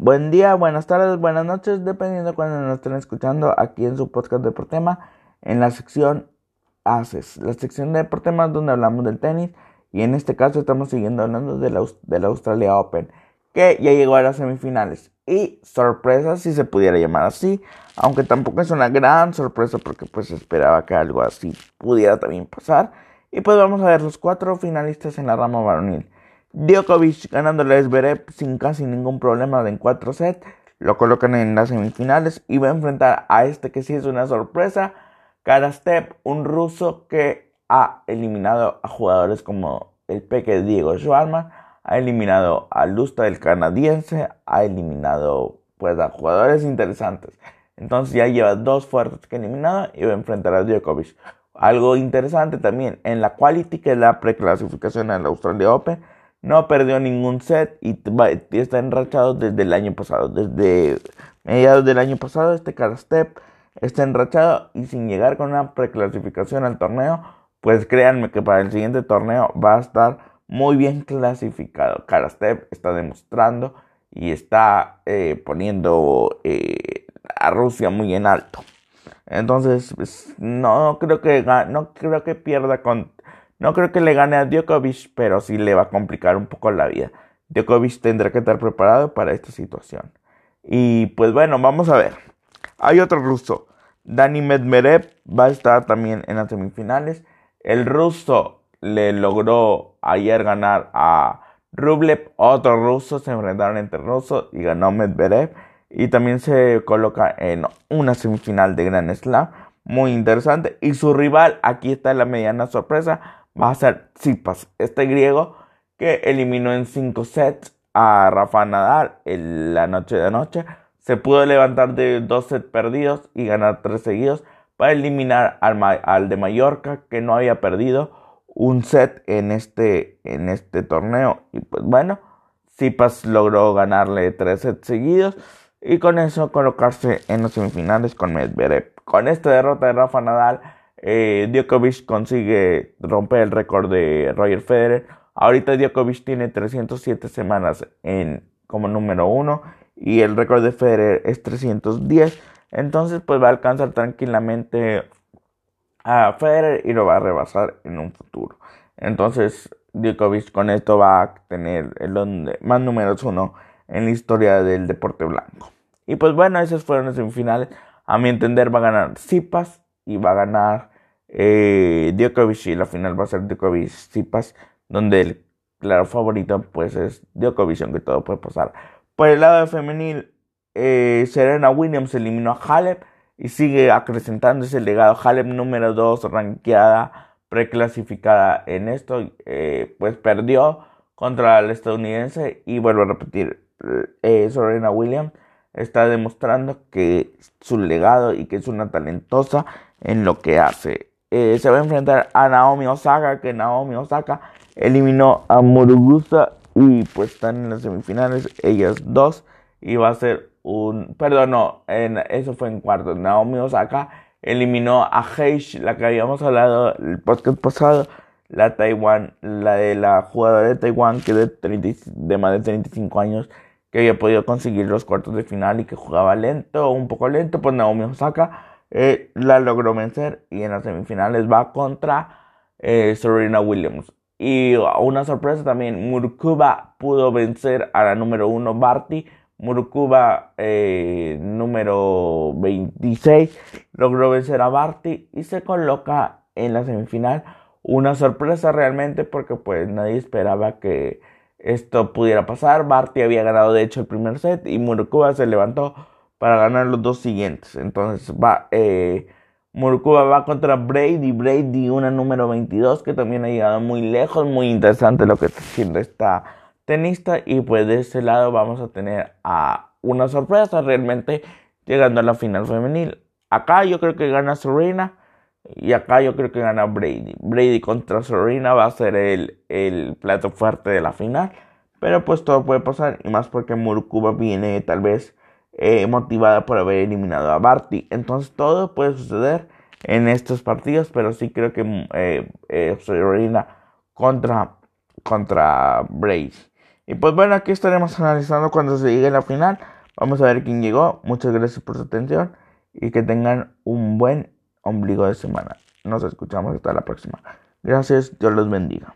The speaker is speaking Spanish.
Buen día, buenas tardes, buenas noches, dependiendo de cuando nos estén escuchando aquí en su podcast de Portema, en la sección Haces, la sección de Portema donde hablamos del tenis y en este caso estamos siguiendo hablando de la, de la Australia Open, que ya llegó a las semifinales. Y sorpresa, si se pudiera llamar así, aunque tampoco es una gran sorpresa porque pues esperaba que algo así pudiera también pasar. Y pues vamos a ver los cuatro finalistas en la rama varonil. Djokovic ganándole a Zverev sin casi ningún problema en cuatro sets. Lo colocan en las semifinales y va a enfrentar a este que sí es una sorpresa. Karastep, un ruso que ha eliminado a jugadores como el peque Diego Schwarman, ha eliminado a Lusta el canadiense, ha eliminado pues a jugadores interesantes. Entonces ya lleva dos fuertes que eliminado y va a enfrentar a Djokovic. Algo interesante también, en la quality que es la preclasificación la Australia Open, no perdió ningún set y está enrachado desde el año pasado. Desde mediados del año pasado, este Step está enrachado y sin llegar con una preclasificación al torneo, pues créanme que para el siguiente torneo va a estar muy bien clasificado. Step está demostrando y está eh, poniendo eh, a Rusia muy en alto. Entonces, pues, no creo que no creo que pierda con no creo que le gane a Djokovic, pero sí le va a complicar un poco la vida. Djokovic tendrá que estar preparado para esta situación. Y pues bueno, vamos a ver. Hay otro ruso. Dani Medvedev va a estar también en las semifinales. El ruso le logró ayer ganar a Rublev. Otro ruso se enfrentaron entre rusos y ganó Medvedev. Y también se coloca en una semifinal de Grand Slam. Muy interesante. Y su rival, aquí está la mediana sorpresa va a ser Tsipas, este griego que eliminó en 5 sets a Rafa Nadal en la noche de anoche. Se pudo levantar de 2 sets perdidos y ganar 3 seguidos para eliminar al, de Mallorca que no había perdido un set en este, en este torneo. Y pues bueno, Tsipas logró ganarle 3 sets seguidos y con eso colocarse en los semifinales con Medvedev. Con esta derrota de Rafa Nadal, eh, Djokovic consigue romper el récord de Roger Federer. Ahorita Djokovic tiene 307 semanas en, como número uno y el récord de Federer es 310. Entonces pues va a alcanzar tranquilamente a Federer y lo va a rebasar en un futuro. Entonces Djokovic con esto va a tener el más números uno en la historia del deporte blanco. Y pues bueno, esas fueron las semifinales. A mi entender va a ganar Zipas y va a ganar eh, Djokovic y la final va a ser Djokovic Tsipas, donde el claro favorito pues es Djokovic, aunque todo puede pasar. Por el lado de femenil, eh, Serena Williams eliminó a Halep y sigue acrecentando ese legado. Halep número 2, ranqueada, preclasificada en esto, eh, pues perdió contra el estadounidense y vuelvo a repetir, eh, Serena Williams está demostrando que su legado y que es una talentosa en lo que hace. Eh, se va a enfrentar a Naomi Osaka, que Naomi Osaka eliminó a Murugusa y pues están en las semifinales, ellas dos, y va a ser un, perdón, no, en, eso fue en cuartos, Naomi Osaka eliminó a Heish, la que habíamos hablado el podcast pasado, la Taiwan, la de la jugadora de Taiwán que de, de más de 35 años, que había podido conseguir los cuartos de final y que jugaba lento, un poco lento, pues Naomi Osaka eh, la logró vencer y en las semifinales va contra eh, Serena Williams. Y una sorpresa también, Murkuba pudo vencer a la número 1 Barty. Murkuba eh, número 26 logró vencer a Barty y se coloca en la semifinal. Una sorpresa realmente porque pues nadie esperaba que esto pudiera pasar. Barty había ganado de hecho el primer set y Murkuba se levantó para ganar los dos siguientes. Entonces va, eh, va contra Brady, Brady una número 22 que también ha llegado muy lejos, muy interesante lo que está haciendo esta tenista y pues de ese lado vamos a tener a una sorpresa realmente llegando a la final femenil. Acá yo creo que gana Serena y acá yo creo que gana Brady. Brady contra Serena va a ser el, el plato fuerte de la final. Pero pues todo puede pasar y más porque Murukuba viene tal vez eh, motivada por haber eliminado a Barty. Entonces todo puede suceder en estos partidos, pero sí creo que eh, eh contra, contra Brace. Y pues bueno, aquí estaremos analizando cuando se llegue la final. Vamos a ver quién llegó. Muchas gracias por su atención y que tengan un buen ombligo de semana. Nos escuchamos hasta la próxima. Gracias, Dios los bendiga.